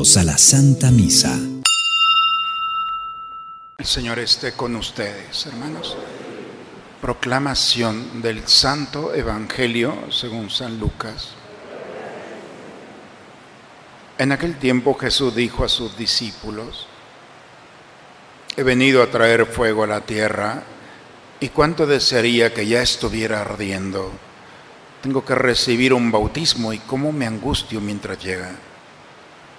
A la Santa Misa. El Señor esté con ustedes, hermanos. Proclamación del Santo Evangelio según San Lucas. En aquel tiempo Jesús dijo a sus discípulos, he venido a traer fuego a la tierra y cuánto desearía que ya estuviera ardiendo. Tengo que recibir un bautismo y cómo me angustio mientras llega.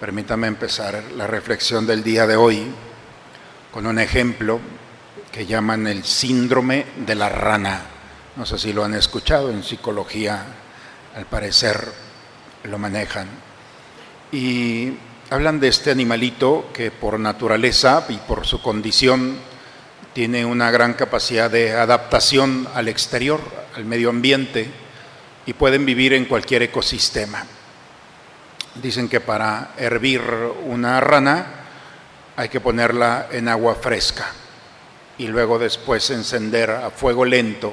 Permítame empezar la reflexión del día de hoy con un ejemplo que llaman el síndrome de la rana. No sé si lo han escuchado en psicología, al parecer lo manejan. Y hablan de este animalito que por naturaleza y por su condición tiene una gran capacidad de adaptación al exterior, al medio ambiente, y pueden vivir en cualquier ecosistema. Dicen que para hervir una rana hay que ponerla en agua fresca y luego después encender a fuego lento.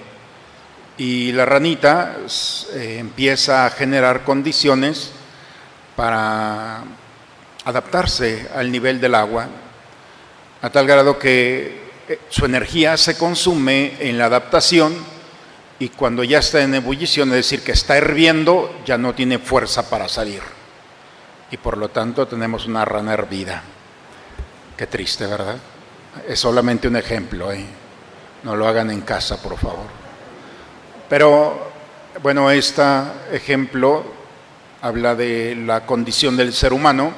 Y la ranita eh, empieza a generar condiciones para adaptarse al nivel del agua, a tal grado que eh, su energía se consume en la adaptación y cuando ya está en ebullición, es decir, que está hirviendo, ya no tiene fuerza para salir y por lo tanto tenemos una rana hervida. Qué triste, ¿verdad? Es solamente un ejemplo, ¿eh? no lo hagan en casa, por favor. Pero bueno, este ejemplo habla de la condición del ser humano,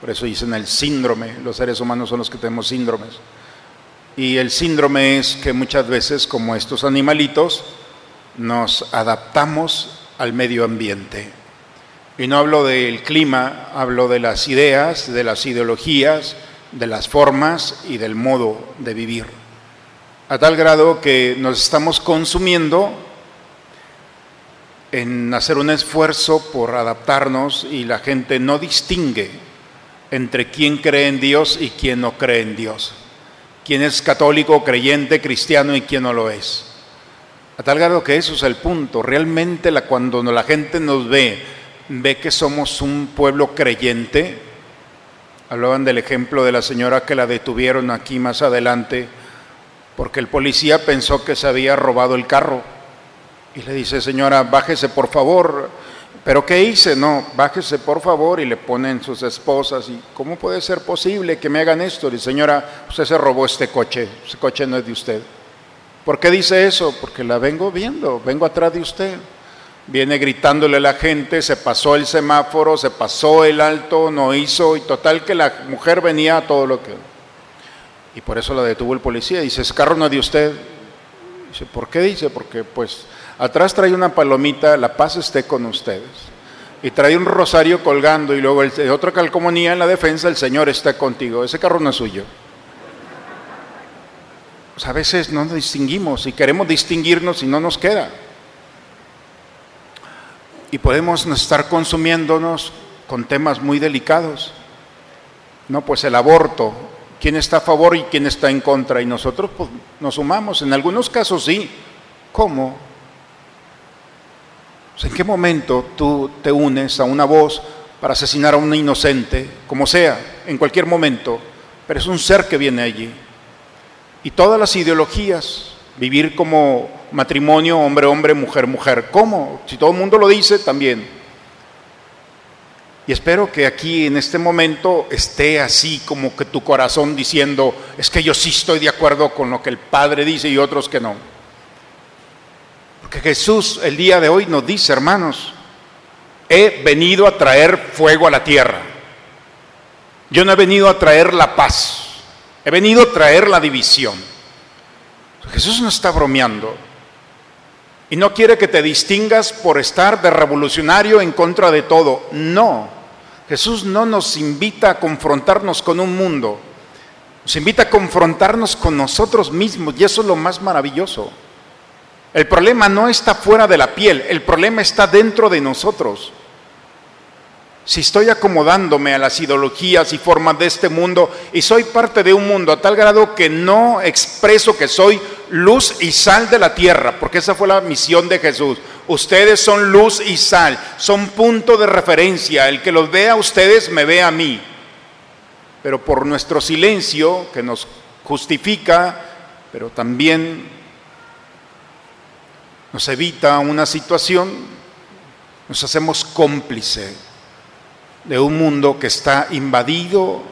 por eso dicen el síndrome, los seres humanos son los que tenemos síndromes. Y el síndrome es que muchas veces, como estos animalitos, nos adaptamos al medio ambiente y no hablo del clima, hablo de las ideas, de las ideologías, de las formas y del modo de vivir. A tal grado que nos estamos consumiendo en hacer un esfuerzo por adaptarnos y la gente no distingue entre quién cree en Dios y quién no cree en Dios, quién es católico, creyente, cristiano y quién no lo es. A tal grado que eso es el punto. Realmente la, cuando la gente nos ve ve que somos un pueblo creyente. Hablaban del ejemplo de la señora que la detuvieron aquí más adelante porque el policía pensó que se había robado el carro. Y le dice, señora, bájese por favor. ¿Pero qué hice? No, bájese por favor y le ponen sus esposas. ¿Y cómo puede ser posible que me hagan esto? Y señora, usted se robó este coche, ese coche no es de usted. ¿Por qué dice eso? Porque la vengo viendo, vengo atrás de usted. Viene gritándole a la gente, se pasó el semáforo, se pasó el alto, no hizo, y total que la mujer venía a todo lo que... Y por eso la detuvo el policía. Dice, ese carro no es de usted. Dice, ¿por qué dice? Porque pues atrás trae una palomita, la paz esté con ustedes. Y trae un rosario colgando y luego el, otra calcomanía en la defensa, el Señor está contigo. Ese carro no es suyo. a veces no nos distinguimos y queremos distinguirnos y no nos queda y podemos estar consumiéndonos con temas muy delicados. No, pues el aborto, quién está a favor y quién está en contra, y nosotros pues, nos sumamos. En algunos casos sí. ¿Cómo? ¿En qué momento tú te unes a una voz para asesinar a un inocente, como sea, en cualquier momento? Pero es un ser que viene allí. Y todas las ideologías, vivir como matrimonio hombre, hombre, mujer, mujer. ¿Cómo? Si todo el mundo lo dice, también. Y espero que aquí en este momento esté así como que tu corazón diciendo, es que yo sí estoy de acuerdo con lo que el Padre dice y otros que no. Porque Jesús el día de hoy nos dice, hermanos, he venido a traer fuego a la tierra. Yo no he venido a traer la paz, he venido a traer la división. Jesús no está bromeando. Y no quiere que te distingas por estar de revolucionario en contra de todo. No. Jesús no nos invita a confrontarnos con un mundo. Nos invita a confrontarnos con nosotros mismos y eso es lo más maravilloso. El problema no está fuera de la piel, el problema está dentro de nosotros. Si estoy acomodándome a las ideologías y formas de este mundo y soy parte de un mundo a tal grado que no expreso que soy luz y sal de la tierra, porque esa fue la misión de Jesús. Ustedes son luz y sal, son punto de referencia. El que los vea a ustedes me ve a mí. Pero por nuestro silencio, que nos justifica, pero también nos evita una situación, nos hacemos cómplice de un mundo que está invadido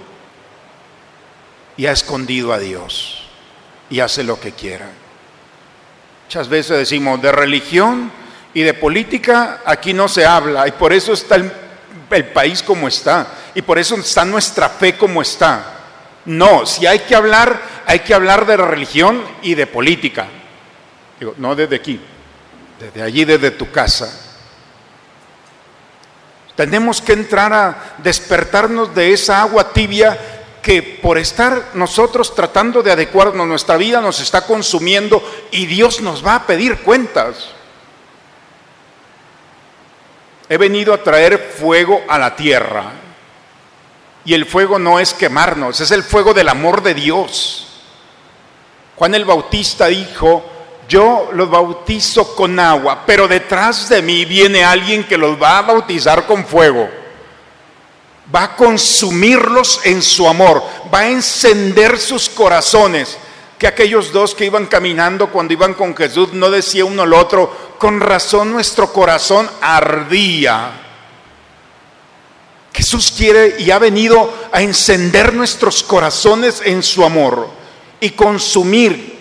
y ha escondido a Dios y hace lo que quiera. Muchas veces decimos, de religión y de política aquí no se habla y por eso está el, país como está y por eso está nuestra fe como está. No, si hay que hablar, hay que hablar de religión y de política. Digo, no desde aquí, desde allí, desde tu casa tenemos que entrar a despertarnos de esa agua tibia que por estar nosotros tratando de adecuarnos nuestra vida nos está consumiendo y Dios nos va a pedir cuentas. He venido a traer fuego a la tierra. Y el fuego no es quemarnos, es el fuego del amor de Dios. Juan el Bautista dijo, yo los bautizo con agua, pero detrás de mí viene alguien que los va a bautizar con fuego. Va a consumirlos en su amor, va a encender sus corazones. Que aquellos dos que iban caminando cuando iban con Jesús no decía uno al otro, con razón nuestro corazón ardía. Jesús quiere y ha venido a encender nuestros corazones en su amor y consumir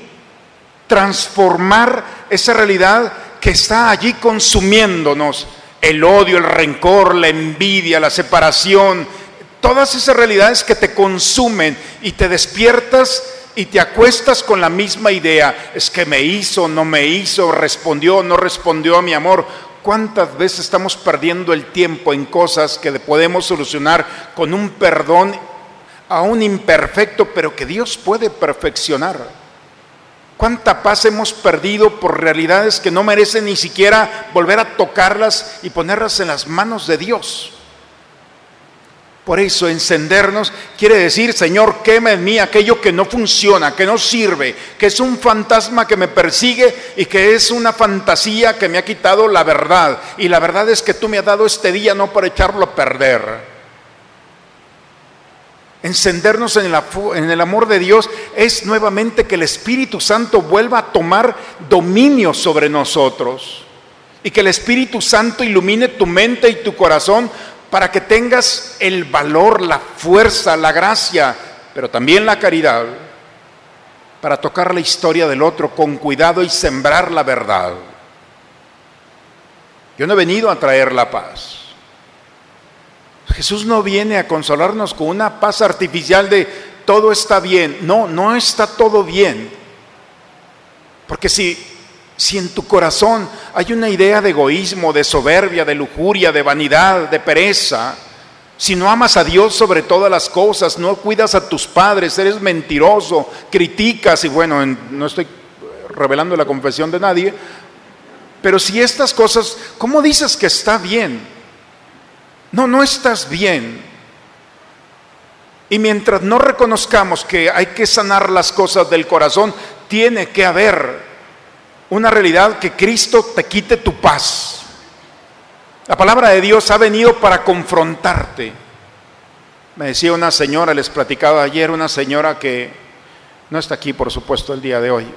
transformar esa realidad que está allí consumiéndonos, el odio, el rencor, la envidia, la separación, todas esas realidades que te consumen y te despiertas y te acuestas con la misma idea, es que me hizo, no me hizo, respondió, no respondió a mi amor. ¿Cuántas veces estamos perdiendo el tiempo en cosas que podemos solucionar con un perdón aún imperfecto, pero que Dios puede perfeccionar? ¿Cuánta paz hemos perdido por realidades que no merecen ni siquiera volver a tocarlas y ponerlas en las manos de Dios? Por eso encendernos quiere decir, Señor, quema en mí aquello que no funciona, que no sirve, que es un fantasma que me persigue y que es una fantasía que me ha quitado la verdad. Y la verdad es que tú me has dado este día no para echarlo a perder encendernos en el, amor de Dios es nuevamente que el Espíritu Santo vuelva a tomar dominio sobre nosotros y que el Espíritu Santo ilumine tu mente y tu corazón para que tengas el valor, la fuerza, la gracia, pero también la caridad para tocar la historia del otro con cuidado y sembrar la verdad. Yo no he venido a traer la paz. Jesús no viene a consolarnos con una paz artificial de todo está bien. No, no está todo bien. Porque si, si en tu corazón hay una idea de egoísmo, de soberbia, de lujuria, de vanidad, de pereza, si no amas a Dios sobre todas las cosas, no cuidas a tus padres, eres mentiroso, criticas y bueno, no estoy revelando la confesión de nadie, pero si estas cosas, ¿cómo dices que está bien? No, no estás bien. Y mientras no reconozcamos que hay que sanar las cosas del corazón, tiene que haber una realidad que Cristo te quite tu paz. La palabra de Dios ha venido para confrontarte. Me decía una señora, les platicaba ayer, una señora que no está aquí, por supuesto, el día de hoy,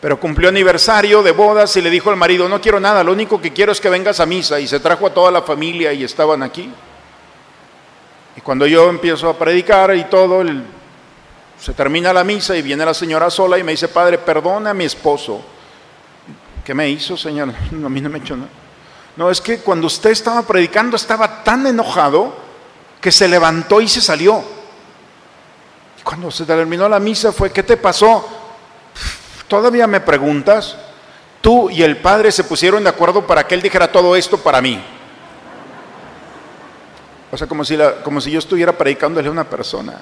pero cumplió aniversario de bodas y le dijo al marido, no quiero nada, lo único que quiero es que vengas a misa. Y se trajo a toda la familia y estaban aquí. Y cuando yo empiezo a predicar y todo, se termina la misa y viene la señora sola y me dice, padre, perdona a mi esposo. ¿Qué me hizo, señor? a mí no me echó nada. No, es que cuando usted estaba predicando estaba tan enojado que se levantó y se salió. Y cuando se terminó la misa fue, ¿qué te pasó? ¿Todavía me preguntas? Tú y el Padre se pusieron de acuerdo para que Él dijera todo esto para mí. O sea, como si, como si yo estuviera predicándole a una persona.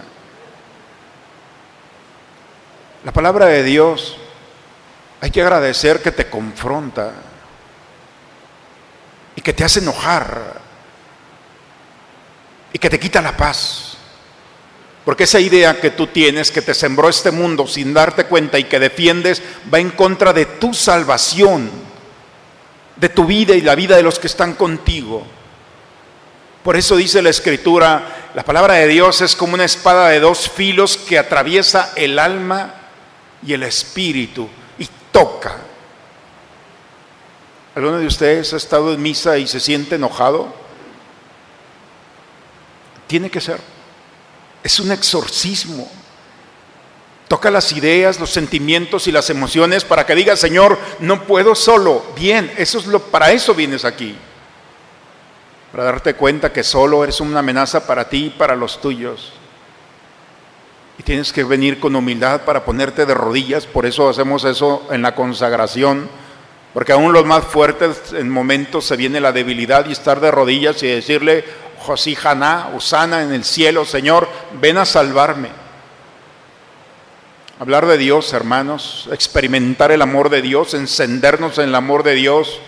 La palabra de Dios hay que agradecer que te confronta y que te hace enojar y que te quita la paz. Porque esa idea que tú tienes, que te sembró este mundo sin darte cuenta y que defiendes, va en contra de tu salvación, de tu vida y la vida de los que están contigo. Por eso dice la escritura, la palabra de Dios es como una espada de dos filos que atraviesa el alma y el espíritu y toca. ¿Alguno de ustedes ha estado en misa y se siente enojado? Tiene que ser. Es un exorcismo. Toca las ideas, los sentimientos y las emociones para que diga, Señor, no puedo solo. Bien, eso es lo, para eso vienes aquí. Para darte cuenta que solo eres una amenaza para ti y para los tuyos. Y tienes que venir con humildad para ponerte de rodillas, por eso hacemos eso en la consagración, porque aún los más fuertes en momentos se viene la debilidad y estar de rodillas y decirle, Josí Haná, Usana en el cielo, Señor, ven a salvarme. Hablar de Dios, hermanos, experimentar el amor de Dios, encendernos en el amor de Dios,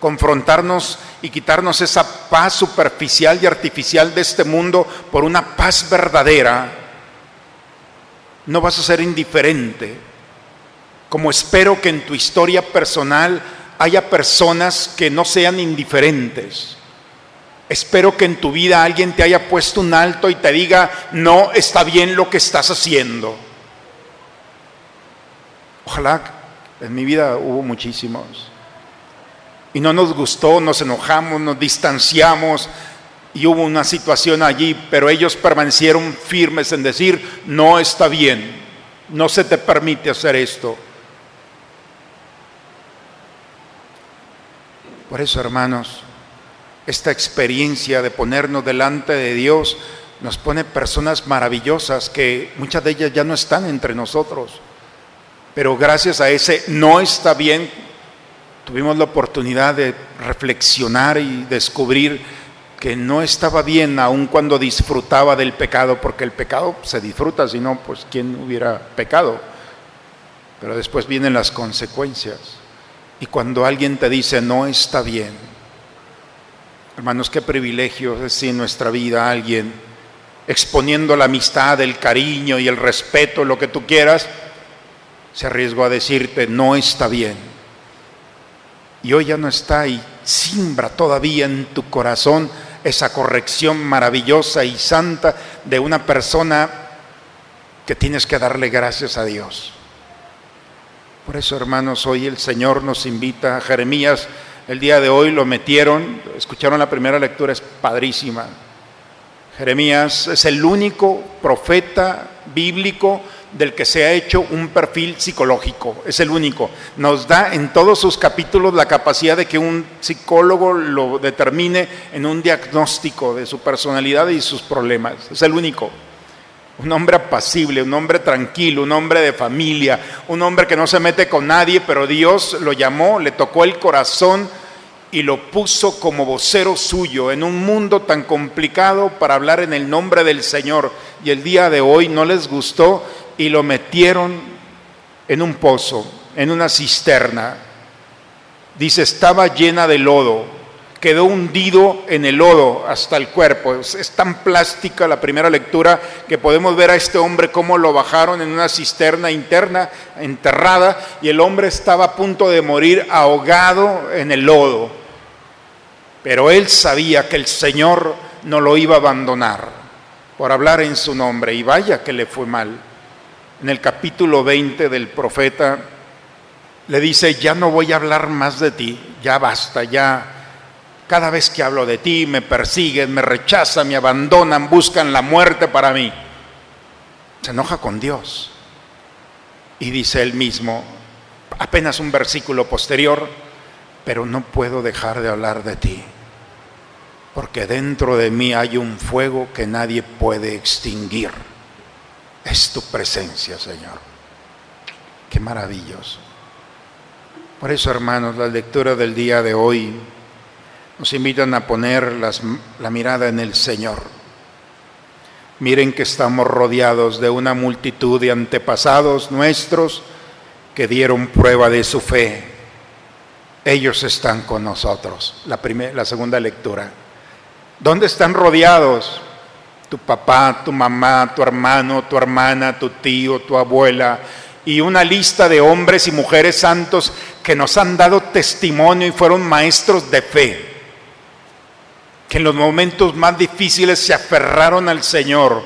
confrontarnos y quitarnos esa paz superficial y artificial de este mundo por una paz verdadera, no vas a ser indiferente. Como espero que en tu historia personal haya personas que no sean indiferentes. Espero que en tu vida alguien te haya puesto un alto y te diga, no está bien lo que estás haciendo. Ojalá en mi vida hubo muchísimos y no nos gustó, nos enojamos, nos distanciamos y hubo una situación allí, pero ellos permanecieron firmes en decir, no está bien, no se te permite hacer esto. Por eso, hermanos, esta experiencia de ponernos delante de Dios nos pone personas maravillosas que muchas de ellas ya no están entre nosotros. Pero gracias a ese no está bien tuvimos la oportunidad de reflexionar y descubrir que no estaba bien aun cuando disfrutaba del pecado, porque el pecado se disfruta, si no, pues quién hubiera pecado. Pero después vienen las consecuencias. Y cuando alguien te dice no está bien, hermanos, qué privilegio es en nuestra vida alguien exponiendo la amistad, el cariño y el respeto, lo que tú quieras, se arriesgó a decirte no está bien y hoy ya no está y simbra todavía en tu corazón esa corrección maravillosa y santa de una persona que tienes que darle gracias a Dios. Por eso, hermanos, hoy el Señor nos invita a Jeremías. El día de hoy lo metieron, escucharon la primera lectura, es padrísima. Jeremías es el único profeta bíblico del que se ha hecho un perfil psicológico, es el único. Nos da en todos sus capítulos la capacidad de que un psicólogo lo determine en un diagnóstico de su personalidad y sus problemas, es el único. Un hombre apacible, un hombre tranquilo, un hombre de familia, un hombre que no se mete con nadie, pero Dios lo llamó, le tocó el corazón y lo puso como vocero suyo en un mundo tan complicado para hablar en el nombre del Señor. Y el día de hoy no les gustó y lo metieron en un pozo, en una cisterna. Dice, estaba llena de lodo, quedó hundido en el lodo hasta el cuerpo. Es, tan plástica la primera lectura que podemos ver a este hombre cómo lo bajaron en una cisterna interna, enterrada, y el hombre estaba a punto de morir ahogado en el lodo. Pero él sabía que el Señor no lo iba a abandonar por hablar en su nombre, y vaya que le fue mal en el capítulo 20 del profeta, le dice, ya no voy a hablar más de ti, ya basta, ya cada vez que hablo de ti me persiguen, me rechazan, me abandonan, buscan la muerte para mí. Se enoja con Dios. Y dice él mismo, apenas un versículo posterior, pero no puedo dejar de hablar de ti, porque dentro de mí hay un fuego que nadie puede extinguir es tu presencia, Señor. Qué maravilloso. Por eso, hermanos, la lectura del día de hoy nos invitan a poner la mirada en el Señor. Miren que estamos rodeados de una multitud de antepasados nuestros que dieron prueba de su fe. Ellos están con nosotros. La, primera, la segunda lectura. ¿Dónde están rodeados? Tu papá, tu mamá, tu hermano, tu hermana, tu tío, tu abuela, y una lista de hombres y mujeres santos que nos han dado testimonio y fueron maestros de fe, que en los momentos más difíciles se aferraron al Señor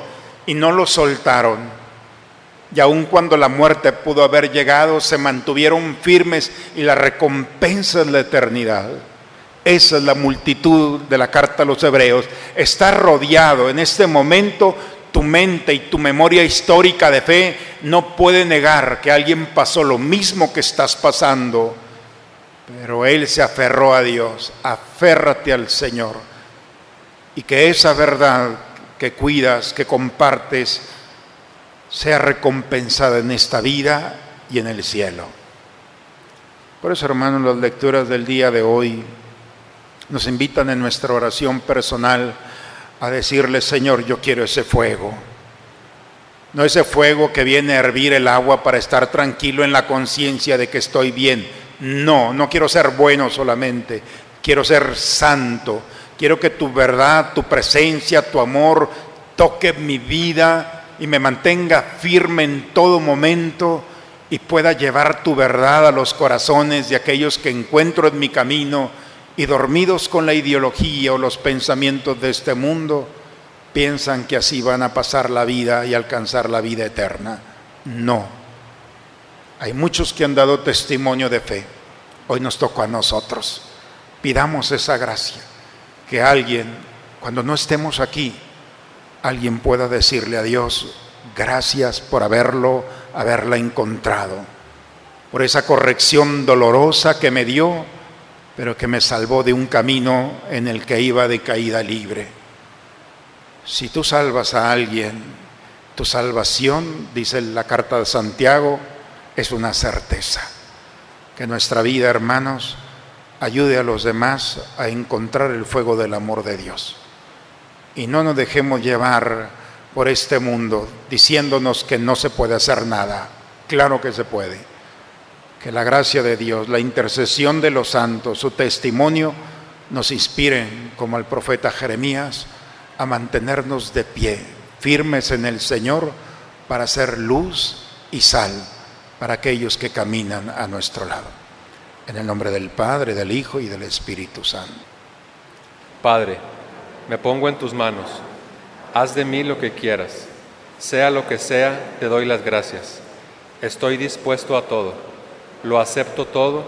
y no lo soltaron. Y aun cuando la muerte pudo haber llegado, se mantuvieron firmes y la recompensa es la eternidad. Esa es la multitud de la carta a los hebreos. Está rodeado en este momento tu mente y tu memoria histórica de fe no puede negar que alguien pasó lo mismo que estás pasando, pero él se aferró a Dios. Aférrate al Señor y que esa verdad que cuidas, que compartes, sea recompensada en esta vida y en el cielo. Por eso, hermanos, las lecturas del día de hoy nos invitan en nuestra oración personal a decirle, Señor, yo quiero ese fuego. No ese fuego que viene a hervir el agua para estar tranquilo en la conciencia de que estoy bien. No, no quiero ser bueno solamente, quiero ser santo. Quiero que tu verdad, tu presencia, tu amor toque mi vida y me mantenga firme en todo momento y pueda llevar tu verdad a los corazones de aquellos que encuentro en mi camino y dormidos con la ideología o los pensamientos de este mundo, piensan que así van a pasar la vida y alcanzar la vida eterna. No. Hay muchos que han dado testimonio de fe. Hoy nos tocó a nosotros. Pidamos esa gracia. Que alguien, cuando no estemos aquí, alguien pueda decirle a Dios, gracias por haberlo, haberla encontrado, por esa corrección dolorosa que me dio pero que me salvó de un camino en el que iba de caída libre. Si tú salvas a alguien, tu salvación, dice la carta de Santiago, es una certeza. Que nuestra vida, hermanos, ayude a los demás a encontrar el fuego del amor de Dios. Y no nos dejemos llevar por este mundo diciéndonos que no se puede hacer nada. Claro que se puede que la gracia de Dios, la intercesión de los santos, su testimonio nos inspiren, como al profeta Jeremías, a mantenernos de pie, firmes en el Señor, para ser luz y sal para aquellos que caminan a nuestro lado. En el nombre del Padre, del Hijo y del Espíritu Santo. Padre, me pongo en tus manos. Haz de mí lo que quieras. Sea lo que sea, te doy las gracias. Estoy dispuesto a todo lo acepto todo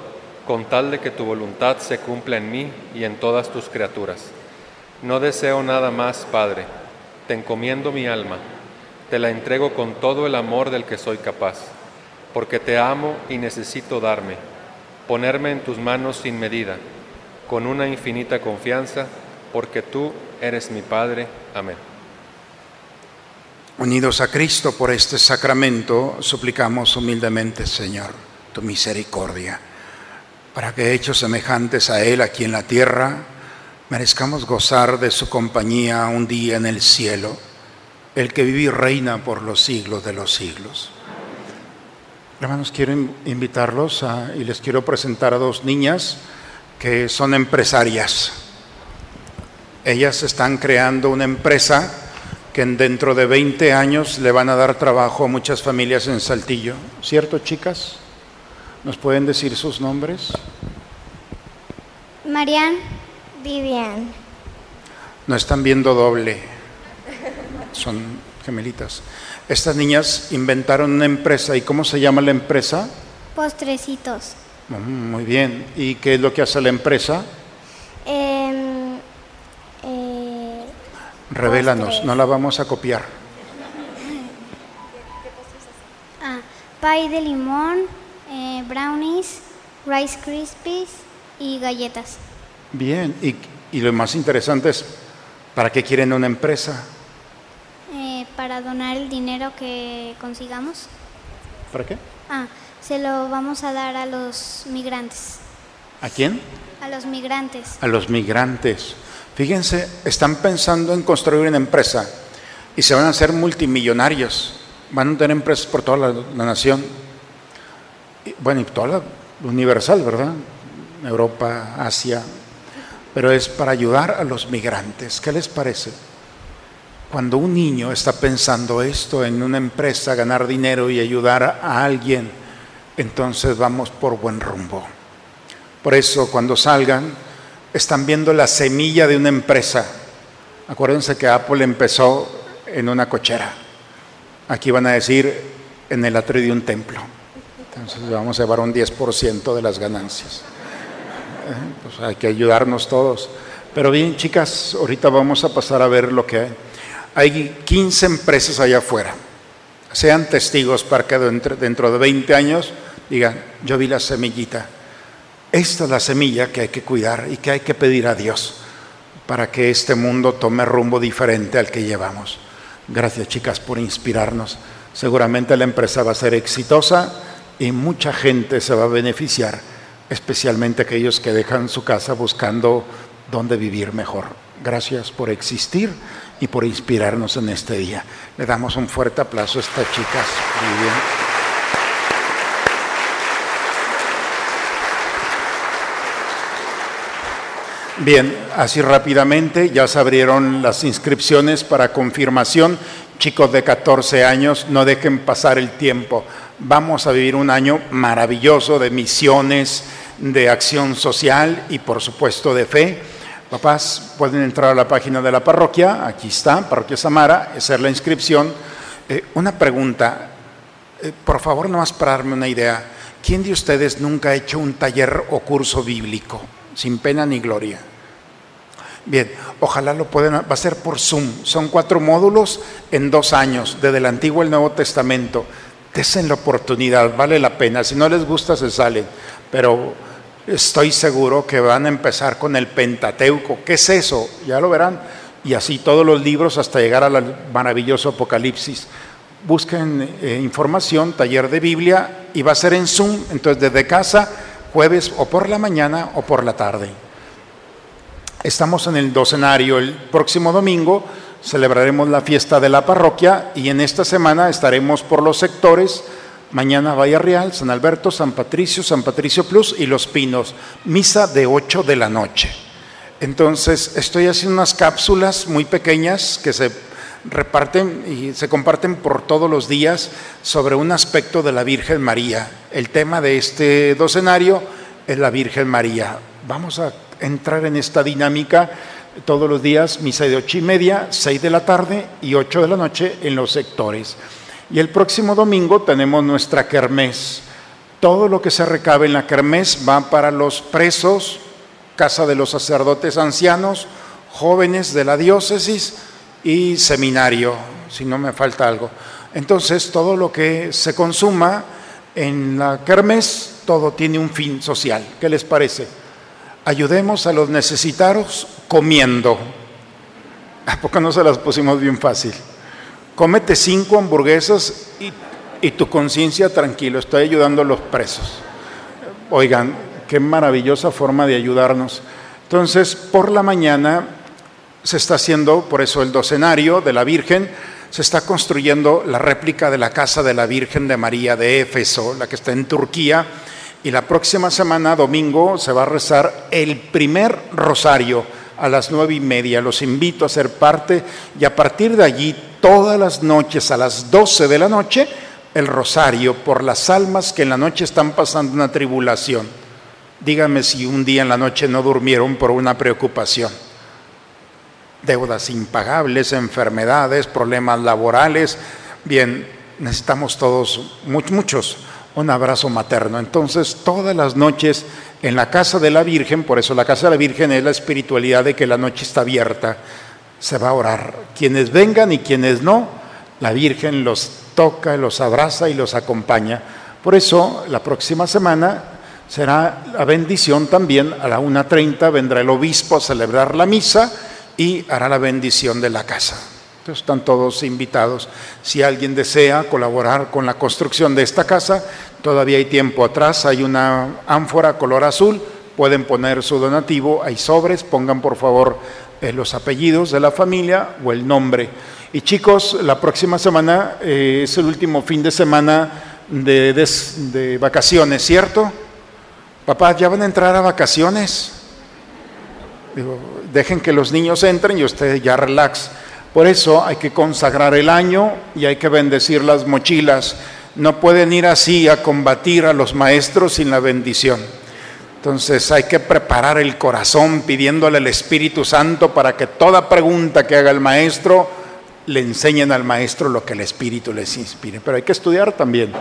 con tal de que tu voluntad se cumpla en mí y en todas tus criaturas. No deseo nada más, Padre. Te encomiendo mi alma. Te la entrego con todo el amor del que soy capaz, porque te amo y necesito darme, ponerme en tus manos sin medida, con una infinita confianza, porque tú eres mi Padre. Amén. Unidos a Cristo por este sacramento, suplicamos humildemente, Señor tu misericordia, para que hechos semejantes a Él aquí en la tierra, merezcamos gozar de su compañía un día en el cielo, el que vive y reina por los siglos de los siglos. Hermanos, quiero invitarlos y les quiero presentar a dos niñas que son empresarias. Ellas están creando una empresa que dentro de 20 años le van a dar trabajo a muchas familias en Saltillo. ¿Cierto, chicas? ¿Nos pueden decir sus nombres? Marian, Vivian. No están viendo doble, son gemelitas. Estas niñas inventaron una empresa. ¿Y cómo se llama la empresa? Postrecitos. Mm, muy bien. ¿Y qué es lo que hace la empresa? Em, eh, Revélanos, no la vamos a copiar. Ah, pay de limón, eh, brownies, Rice Krispies y galletas. Bien, y, y, lo más interesante es, ¿para qué quieren una empresa? Eh, para donar el dinero que consigamos. ¿Para qué? Ah, se lo vamos a dar a los migrantes. ¿A quién? A los migrantes. A los migrantes. Fíjense, están pensando en construir una empresa y se van a hacer multimillonarios. Van a tener empresas por toda la, la nación. Y, bueno, y toda la universal, ¿verdad? Europa, Asia. Pero es para ayudar a los migrantes. ¿Qué les parece? Cuando un niño está pensando esto en una empresa, ganar dinero y ayudar a alguien, entonces vamos por buen rumbo. Por eso cuando salgan, están viendo la semilla de una empresa. Acuérdense que Apple empezó en una cochera. Aquí van a decir en el atrio de un templo. Entonces vamos a llevar un 10% de las ganancias. Eh, pues hay que ayudarnos todos. Pero bien, chicas, ahorita vamos a pasar a ver lo que hay. Hay 15 empresas allá afuera. Sean testigos para que dentro de 20 años digan, yo vi la semillita. Esta es la semilla que hay que cuidar y que hay que pedir a Dios para que este mundo tome rumbo diferente al que llevamos. Gracias chicas por inspirarnos. Seguramente la empresa va a ser exitosa y mucha gente se va a beneficiar, especialmente aquellos que dejan su casa buscando dónde vivir mejor. Gracias por existir y por inspirarnos en este día. Le damos un fuerte aplauso a estas chicas. Muy bien. Bien, así rápidamente ya se abrieron las inscripciones para confirmación. Chicos de 14 años, no dejen pasar el tiempo. Vamos a vivir un año maravilloso de misiones, de acción social y por supuesto de fe. Papás pueden entrar a la página de la parroquia, aquí está, Parroquia Samara, hacer la inscripción. Eh, una pregunta, eh, por favor, nomás para darme una idea. ¿Quién de ustedes nunca ha hecho un taller o curso bíblico? sin pena ni gloria. Bien, ojalá lo puedan, va a ser por Zoom. Son cuatro módulos en dos años, desde el Antiguo al Nuevo Testamento. Desen la oportunidad, vale la pena. Si no les gusta, se salen. Pero estoy seguro que van a empezar con el Pentateuco. ¿Qué es eso? Ya lo verán. Y así todos los libros hasta llegar al maravilloso Apocalipsis. Busquen eh, información, taller de Biblia, y va a ser en Zoom. Entonces, desde casa jueves o por la mañana o por la tarde. Estamos en el docenario. El próximo domingo celebraremos la fiesta de la parroquia y en esta semana estaremos por los sectores. Mañana Valle Real, San Alberto, San Patricio, San Patricio Plus y Los Pinos. Misa de 8 de la noche. Entonces, estoy haciendo unas cápsulas muy pequeñas que se reparten y se comparten por todos los días sobre un aspecto de la Virgen María. El tema de este docenario es la Virgen María. Vamos a entrar en esta dinámica todos los días, misa de ocho y media, seis de la tarde y ocho de la noche en los sectores. Y el próximo domingo tenemos nuestra kermés. Todo lo que se recabe en la kermés va para los presos, casa de los sacerdotes ancianos, jóvenes de la diócesis, y seminario, si no me falta algo. Entonces, todo lo que se consuma en la kermés, todo tiene un fin social. ¿Qué les parece? Ayudemos a los necesitados comiendo. ¿A poco no se las pusimos bien fácil? Cómete cinco hamburguesas y, y tu conciencia tranquilo, estoy ayudando a los presos. Oigan, qué maravillosa forma de ayudarnos. Entonces, por la mañana se está haciendo, por eso el docenario de la Virgen, se está construyendo la réplica de la casa de la Virgen de María de Éfeso, la que está en Turquía, y la próxima semana, domingo, se va a rezar el primer rosario a las nueve y media. Los invito a ser parte y a partir de allí, todas las noches a las doce de la noche, el rosario por las almas que en la noche están pasando una tribulación. Dígame si un día en la noche no durmieron por una preocupación deudas impagables, enfermedades, problemas laborales. Bien, necesitamos todos, muchos, un abrazo materno. Entonces, todas las noches en la casa de la Virgen, por eso la casa de la Virgen es la espiritualidad de que la noche está abierta, se va a orar. Quienes vengan y quienes no, la Virgen los toca, los abraza y los acompaña. Por eso, la próxima semana será la bendición también, a la 1.30 vendrá el obispo a celebrar la misa y hará la bendición de la casa. Están todos invitados. Si alguien desea colaborar con la construcción de esta casa, todavía hay tiempo atrás, hay una ánfora color azul, pueden poner su donativo, hay sobres, pongan por favor eh, los apellidos de la familia o el nombre. Y chicos, la próxima semana eh, es el último fin de semana de, vacaciones, ¿cierto? Papá, ¿ya van a entrar a vacaciones? Digo, dejen que los niños entren y ustedes ya relax. Por eso hay que consagrar el año y hay que bendecir las mochilas. No pueden ir así a combatir a los maestros sin la bendición. Entonces hay que preparar el corazón pidiéndole al Espíritu Santo para que toda pregunta que haga el maestro le enseñen al maestro lo que el Espíritu les inspire. Pero hay que estudiar también.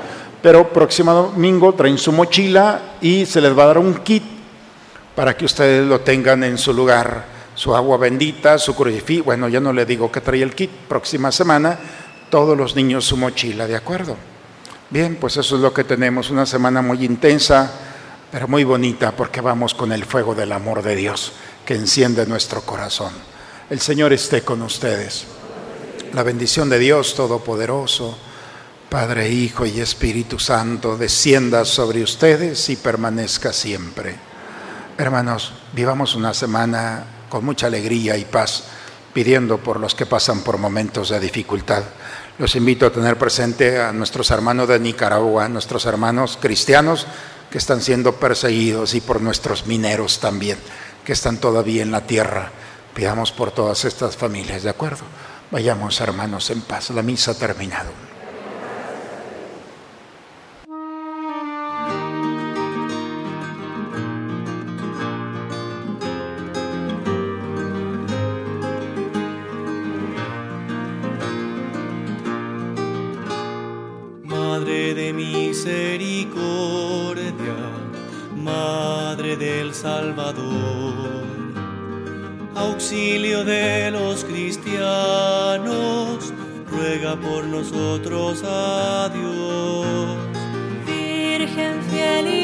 Pero próximo domingo traen su mochila y se les va a dar un kit para que ustedes lo tengan en su lugar su agua bendita, su crucifijo. Bueno, ya no le digo que trae el kit. Próxima semana, todos los niños su mochila, ¿de acuerdo? Bien, pues eso es lo que tenemos. Una semana muy intensa, pero muy bonita, porque vamos con el fuego del amor de Dios que enciende nuestro corazón. El Señor esté con ustedes. La bendición de Dios Todopoderoso, Padre, Hijo y Espíritu Santo, descienda sobre ustedes y permanezca siempre. Hermanos, vivamos una semana con mucha alegría y paz, pidiendo por los que pasan por momentos de dificultad. Los invito a tener presente a nuestros hermanos de Nicaragua, nuestros hermanos cristianos que están siendo perseguidos y por nuestros mineros también, que están todavía en la tierra. Pidamos por todas estas familias, ¿de acuerdo? Vayamos hermanos en paz. La misa ha terminado. Salvador, auxilio de los cristianos, ruega por nosotros a Dios. Virgen fiel